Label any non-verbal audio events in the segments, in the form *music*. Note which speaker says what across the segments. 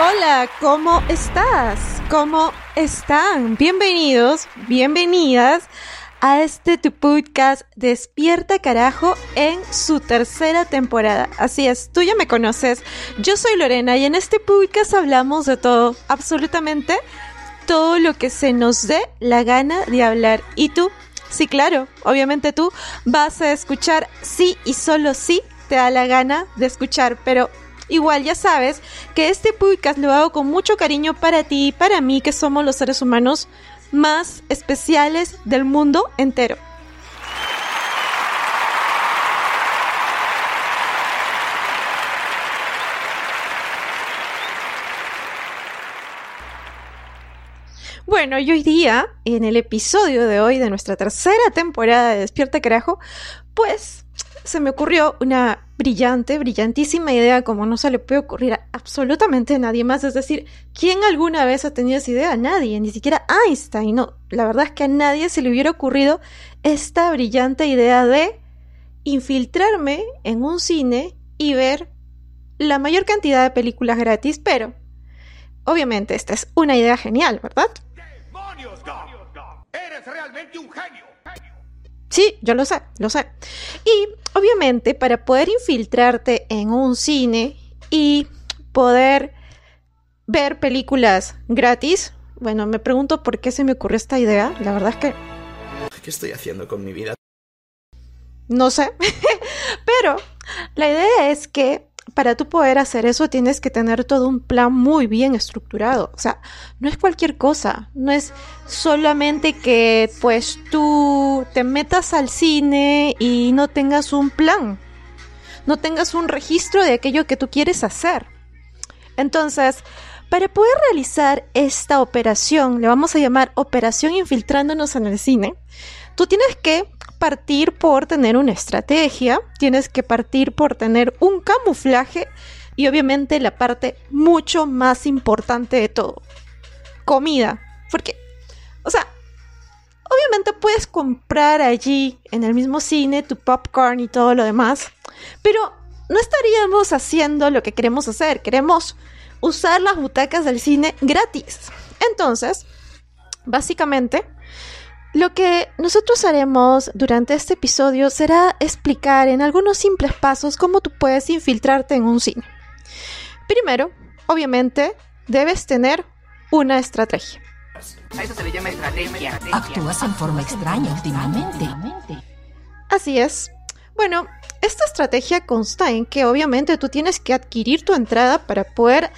Speaker 1: Hola, ¿cómo estás? ¿Cómo están? Bienvenidos, bienvenidas a este tu podcast Despierta Carajo en su tercera temporada. Así es, tú ya me conoces. Yo soy Lorena y en este podcast hablamos de todo, absolutamente todo lo que se nos dé la gana de hablar. ¿Y tú? Sí, claro, obviamente tú vas a escuchar sí y solo sí te da la gana de escuchar, pero igual ya sabes que este podcast lo hago con mucho cariño para ti y para mí, que somos los seres humanos más especiales del mundo entero. Bueno, y hoy día, en el episodio de hoy de nuestra tercera temporada de Despierta Carajo, pues se me ocurrió una brillante, brillantísima idea como no se le puede ocurrir a absolutamente nadie más. Es decir, ¿quién alguna vez ha tenido esa idea? Nadie, ni siquiera Einstein. No, la verdad es que a nadie se le hubiera ocurrido esta brillante idea de infiltrarme en un cine y ver la mayor cantidad de películas gratis, pero obviamente esta es una idea genial, ¿verdad?
Speaker 2: ¡Eres realmente un genio!
Speaker 1: Sí, yo lo sé, lo sé. Y obviamente para poder infiltrarte en un cine y poder ver películas gratis, bueno, me pregunto por qué se me ocurrió esta idea. La verdad es que
Speaker 3: ¿Qué estoy haciendo con mi vida?
Speaker 1: no sé. *laughs* Pero la idea es que para tú poder hacer eso tienes que tener todo un plan muy bien estructurado. O sea, no es cualquier cosa. No es solamente que pues tú te metas al cine y no tengas un plan. No tengas un registro de aquello que tú quieres hacer. Entonces, para poder realizar esta operación, le vamos a llamar operación infiltrándonos en el cine, tú tienes que partir por tener una estrategia, tienes que partir por tener un camuflaje y obviamente la parte mucho más importante de todo, comida. Porque, o sea, obviamente puedes comprar allí en el mismo cine tu popcorn y todo lo demás, pero no estaríamos haciendo lo que queremos hacer, queremos usar las butacas del cine gratis. Entonces, básicamente, lo que nosotros haremos durante este episodio será explicar en algunos simples pasos cómo tú puedes infiltrarte en un cine. Primero, obviamente, debes tener una estrategia.
Speaker 4: A eso se le llama estrategia.
Speaker 5: Actúas en forma extraña últimamente.
Speaker 1: Así es. Bueno, esta estrategia consta en que obviamente tú tienes que adquirir tu entrada para poder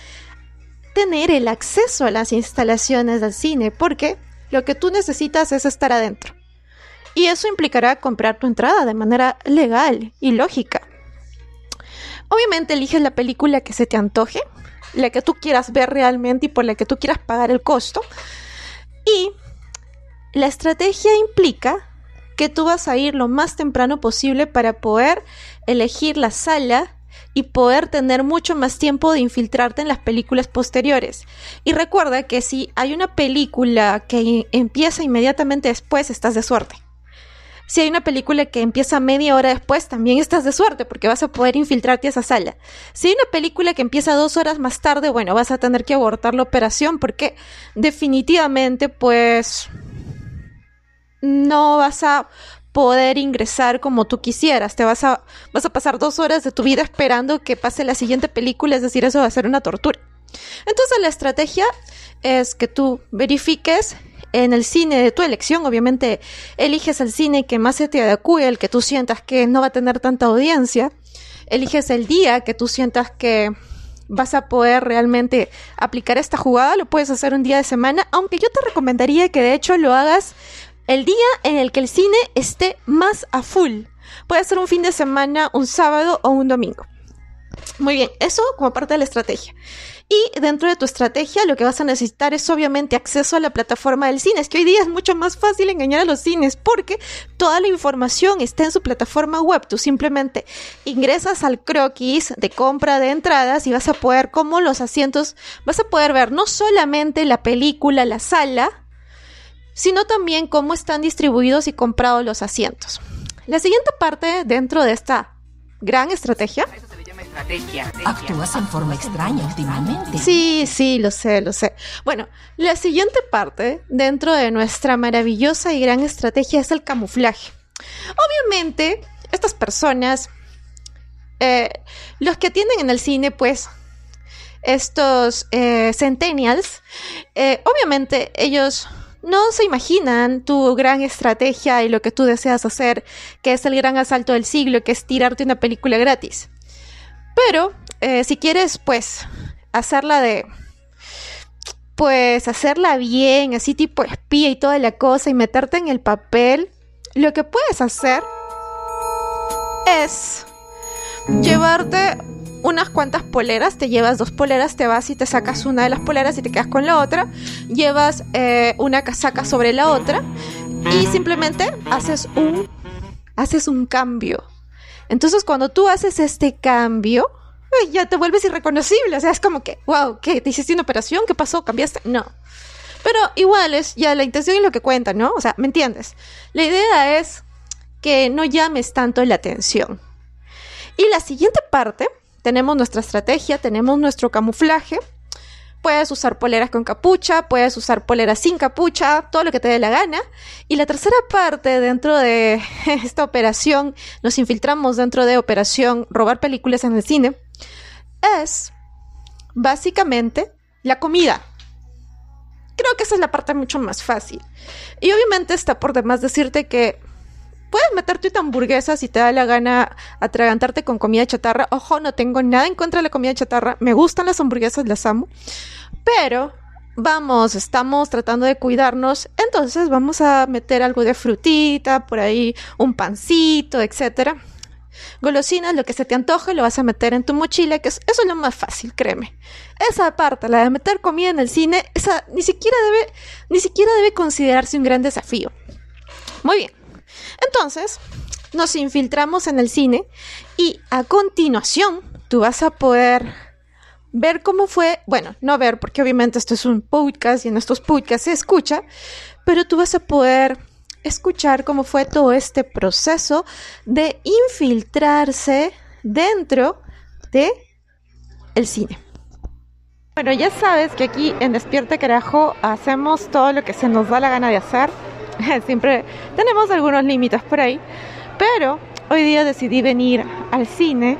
Speaker 1: tener el acceso a las instalaciones del cine, porque lo que tú necesitas es estar adentro. Y eso implicará comprar tu entrada de manera legal y lógica. Obviamente eliges la película que se te antoje, la que tú quieras ver realmente y por la que tú quieras pagar el costo. Y la estrategia implica que tú vas a ir lo más temprano posible para poder elegir la sala y poder tener mucho más tiempo de infiltrarte en las películas posteriores. Y recuerda que si hay una película que empieza inmediatamente después, estás de suerte. Si hay una película que empieza media hora después, también estás de suerte porque vas a poder infiltrarte a esa sala. Si hay una película que empieza dos horas más tarde, bueno, vas a tener que abortar la operación porque definitivamente pues no vas a poder ingresar como tú quisieras. Te vas a, vas a pasar dos horas de tu vida esperando que pase la siguiente película, es decir, eso va a ser una tortura. Entonces la estrategia es que tú verifiques en el cine de tu elección, obviamente eliges el cine que más se te adecue, el que tú sientas que no va a tener tanta audiencia, eliges el día que tú sientas que vas a poder realmente aplicar esta jugada, lo puedes hacer un día de semana, aunque yo te recomendaría que de hecho lo hagas el día en el que el cine esté más a full. Puede ser un fin de semana, un sábado o un domingo. Muy bien, eso como parte de la estrategia. Y dentro de tu estrategia lo que vas a necesitar es obviamente acceso a la plataforma del cine. Es que hoy día es mucho más fácil engañar a los cines porque toda la información está en su plataforma web. Tú simplemente ingresas al croquis de compra de entradas y vas a poder, como los asientos, vas a poder ver no solamente la película, la sala, sino también cómo están distribuidos y comprados los asientos. La siguiente parte dentro de esta gran estrategia
Speaker 4: estrategia.
Speaker 5: Actúas en forma extraña últimamente.
Speaker 1: Sí, sí, lo sé, lo sé. Bueno, la siguiente parte dentro de nuestra maravillosa y gran estrategia es el camuflaje. Obviamente, estas personas, eh, los que atienden en el cine, pues, estos eh, centennials, eh, obviamente ellos no se imaginan tu gran estrategia y lo que tú deseas hacer, que es el gran asalto del siglo, que es tirarte una película gratis. Pero eh, si quieres, pues, hacerla de... Pues hacerla bien, así tipo espía y toda la cosa y meterte en el papel, lo que puedes hacer es llevarte unas cuantas poleras, te llevas dos poleras, te vas y te sacas una de las poleras y te quedas con la otra, llevas eh, una casaca sobre la otra y simplemente haces un, haces un cambio. Entonces cuando tú haces este cambio, ya te vuelves irreconocible. O sea, es como que, wow, ¿qué? ¿Te hiciste una operación? ¿Qué pasó? ¿Cambiaste? No. Pero igual es ya la intención y lo que cuenta, ¿no? O sea, ¿me entiendes? La idea es que no llames tanto la atención. Y la siguiente parte, tenemos nuestra estrategia, tenemos nuestro camuflaje. Puedes usar poleras con capucha, puedes usar poleras sin capucha, todo lo que te dé la gana. Y la tercera parte dentro de *laughs* esta operación, nos infiltramos dentro de operación robar películas en el cine es básicamente la comida. Creo que esa es la parte mucho más fácil. Y obviamente está por demás decirte que puedes meterte tu hamburguesa si te da la gana atragantarte con comida chatarra. Ojo, no tengo nada en contra de la comida chatarra. Me gustan las hamburguesas, las amo. Pero vamos, estamos tratando de cuidarnos, entonces vamos a meter algo de frutita, por ahí un pancito, etcétera. Golosinas, lo que se te antoje, lo vas a meter en tu mochila, que eso es lo más fácil, créeme. Esa parte, la de meter comida en el cine, esa ni siquiera debe, ni siquiera debe considerarse un gran desafío. Muy bien. Entonces, nos infiltramos en el cine y a continuación tú vas a poder ver cómo fue, bueno, no ver porque obviamente esto es un podcast y en estos podcasts se escucha, pero tú vas a poder escuchar cómo fue todo este proceso de infiltrarse dentro de el cine. Bueno, ya sabes que aquí en Despierte Carajo hacemos todo lo que se nos da la gana de hacer. *laughs* Siempre tenemos algunos límites por ahí, pero hoy día decidí venir al cine.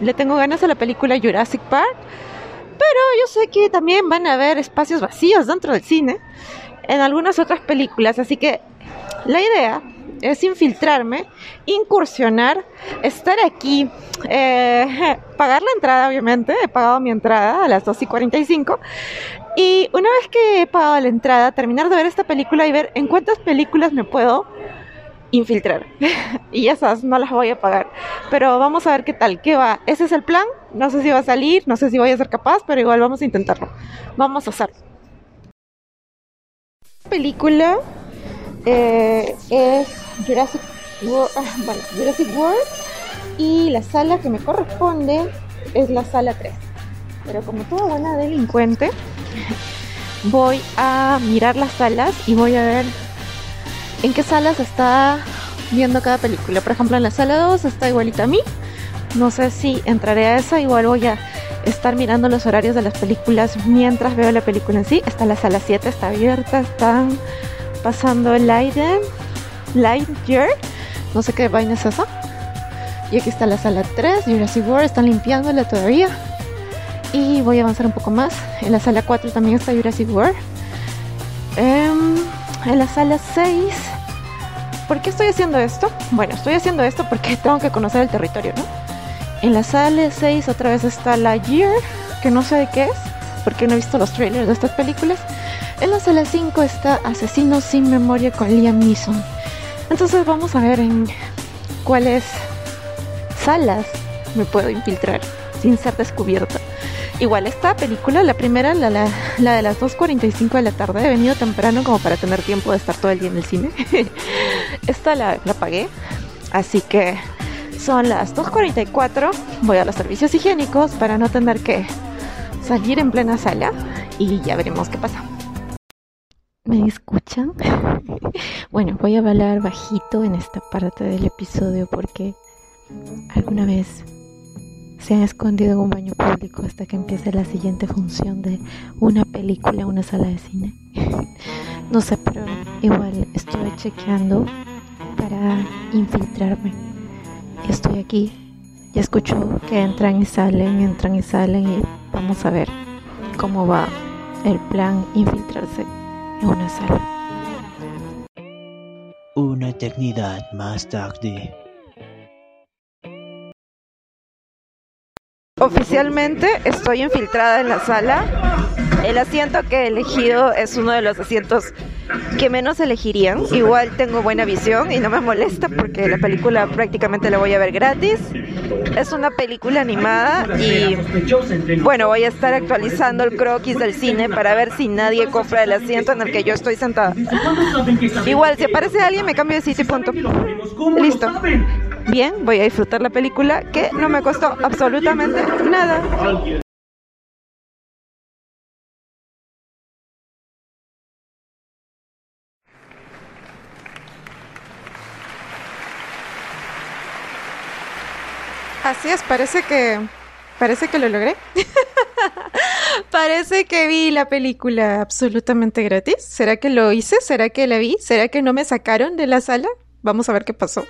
Speaker 1: Le tengo ganas a la película Jurassic Park, pero yo sé que también van a haber espacios vacíos dentro del cine en algunas otras películas, así que la idea es infiltrarme, incursionar, estar aquí, eh, *laughs* pagar la entrada, obviamente. He pagado mi entrada a las 2 y 45. Y una vez que he pagado la entrada, terminar de ver esta película y ver en cuántas películas me puedo infiltrar. *laughs* y esas no las voy a pagar. Pero vamos a ver qué tal, qué va. Ese es el plan. No sé si va a salir, no sé si voy a ser capaz, pero igual vamos a intentarlo. Vamos a hacerlo. Película eh, es Jurassic World, ah, Jurassic World y la sala que me corresponde es la sala 3. Pero como toda buena delincuente, *laughs* voy a mirar las salas y voy a ver en qué salas está viendo cada película. Por ejemplo, en la sala 2 está igualita a mí. No sé si entraré a esa, igual voy a estar mirando los horarios de las películas mientras veo la película en sí. Está la sala 7, está abierta, están pasando Light Lightyear, no sé qué vaina es esa. Y aquí está la sala 3, Jurassic World, están limpiándola todavía. Y voy a avanzar un poco más. En la sala 4 también está Jurassic World. Em, en la sala 6. ¿Por qué estoy haciendo esto? Bueno, estoy haciendo esto porque *laughs* tengo que conocer el territorio, ¿no? En la sala 6 otra vez está la Year, que no sé de qué es, porque no he visto los trailers de estas películas. En la sala 5 está Asesino sin memoria con Liam Neeson. Entonces vamos a ver en cuáles salas me puedo infiltrar sin ser descubierta. Igual esta película, la primera, la, de las 2.45 de la tarde, he venido temprano como para tener tiempo de estar todo el día en el cine. *laughs* esta la pagué, así que son las 2.44, voy a los servicios higiénicos para no tener que salir en plena sala y ya veremos qué pasa. ¿Me escuchan? *laughs* bueno, voy a hablar bajito en esta parte del episodio porque alguna vez se han escondido en un baño público hasta que empiece la siguiente función de una película, una sala de cine. *laughs* no sé, pero igual estuve chequeando para infiltrarme. Y estoy aquí. Ya escucho que entran y salen, entran y salen y vamos a ver cómo va el plan infiltrarse en una sala.
Speaker 6: Una eternidad más tarde.
Speaker 1: Oficialmente estoy infiltrada en la sala. El asiento que he elegido es uno de los asientos que menos elegirían. Igual tengo buena visión y no me molesta porque la película prácticamente la voy a ver gratis. Es una película animada y bueno, voy a estar actualizando el croquis del cine para ver si nadie compra el asiento en el que yo estoy sentada. Igual, si aparece alguien me cambio de sitio y punto. Listo. Bien, voy a disfrutar la película que no me costó absolutamente nada. Parece que parece que lo logré. *laughs* parece que vi la película absolutamente gratis. ¿Será que lo hice? ¿Será que la vi? ¿Será que no me sacaron de la sala? Vamos a ver qué pasó.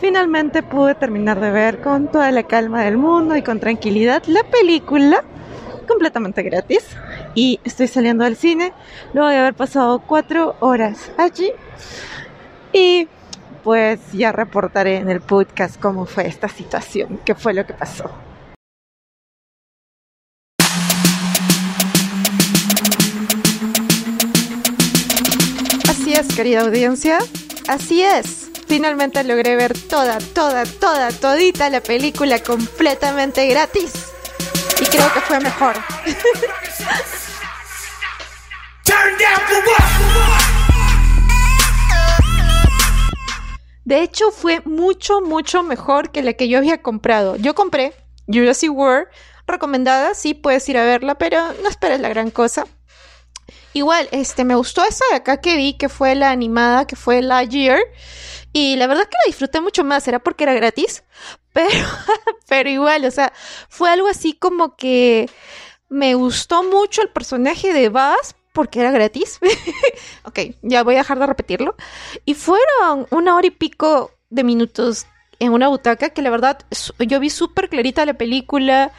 Speaker 1: Finalmente pude terminar de ver con toda la calma del mundo y con tranquilidad la película completamente gratis y estoy saliendo del cine luego de haber pasado cuatro horas allí y pues ya reportaré en el podcast cómo fue esta situación, qué fue lo que pasó. Así es, querida audiencia, así es. Finalmente logré ver toda, toda, toda, todita la película completamente gratis. Y creo que fue mejor. De hecho, fue mucho, mucho mejor que la que yo había comprado. Yo compré Jurassic World, recomendada, sí, puedes ir a verla, pero no esperes la gran cosa. Igual, este, me gustó esa de acá que vi, que fue la animada, que fue Lightyear. Y la verdad que la disfruté mucho más, era porque era gratis, pero, *laughs* pero igual, o sea, fue algo así como que me gustó mucho el personaje de Buzz porque era gratis. *laughs* ok, ya voy a dejar de repetirlo. Y fueron una hora y pico de minutos en una butaca que la verdad yo vi súper clarita la película,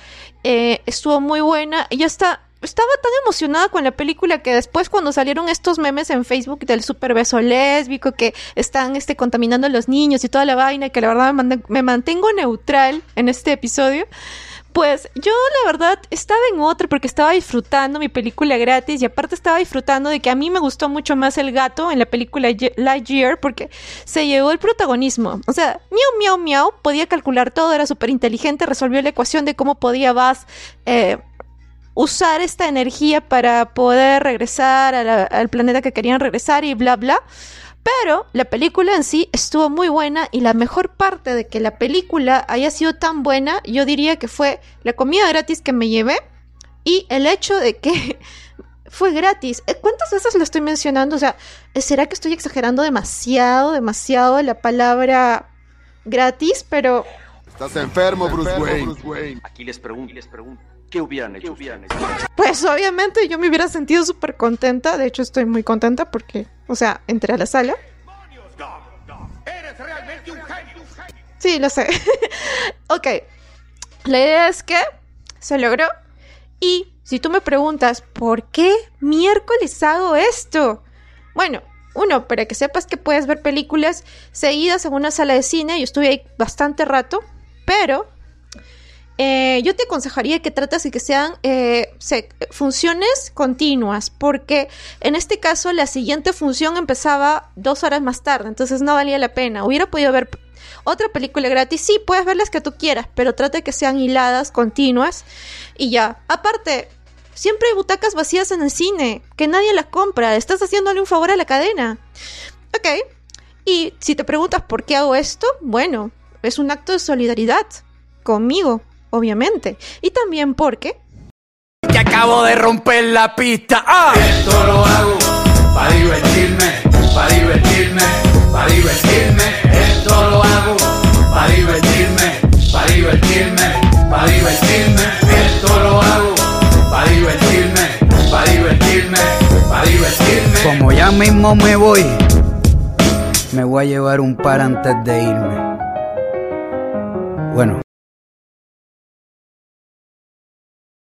Speaker 1: eh, estuvo muy buena. Y ya está, estaba tan emocionada con la película que después cuando salieron estos memes en Facebook del super beso lésbico que están este, contaminando a los niños y toda la vaina, que la verdad me, me mantengo neutral en este episodio. Pues yo la verdad estaba en otra porque estaba disfrutando mi película gratis y aparte estaba disfrutando de que a mí me gustó mucho más el gato en la película Lightyear porque se llevó el protagonismo. O sea, miau miau miau podía calcular todo, era súper inteligente, resolvió la ecuación de cómo podía Buzz eh, usar esta energía para poder regresar al planeta que querían regresar y bla bla. Pero la película en sí estuvo muy buena y la mejor parte de que la película haya sido tan buena, yo diría que fue la comida gratis que me llevé y el hecho de que *laughs* fue gratis. Eh, ¿Cuántas veces lo estoy mencionando? O sea, ¿será que estoy exagerando demasiado, demasiado la palabra gratis? Pero...
Speaker 7: Estás enfermo, Bruce, Wayne.
Speaker 8: Aquí les pregunto, les pregunto. ¿Qué hubieran hecho?
Speaker 1: Pues obviamente yo me hubiera sentido súper contenta. De hecho, estoy muy contenta porque, o sea, entré a la sala.
Speaker 2: Eres realmente un genio.
Speaker 1: Sí, lo sé. *laughs* ok. La idea es que se logró. Y si tú me preguntas, ¿por qué miércoles hago esto? Bueno, uno, para que sepas que puedes ver películas seguidas en una sala de cine. Yo estuve ahí bastante rato, pero eh, yo te aconsejaría que trates de que sean eh, funciones continuas, porque en este caso la siguiente función empezaba dos horas más tarde, entonces no valía la pena. Hubiera podido ver otra película gratis, sí, puedes ver las que tú quieras, pero trata de que sean hiladas, continuas y ya. Aparte, siempre hay butacas vacías en el cine, que nadie las compra, estás haciéndole un favor a la cadena. Ok, y si te preguntas por qué hago esto, bueno, es un acto de solidaridad conmigo, obviamente. Y también porque
Speaker 9: Que acabo de romper la pista. ¡Ah!
Speaker 10: Esto lo hago para divertirme, para divertirme, para divertirme. Esto lo hago para divertirme, para divertirme, para divertirme. Esto lo hago para divertirme, para divertirme, para divertirme.
Speaker 9: Como ya mismo me voy, me voy a llevar un par antes de irme. Bueno,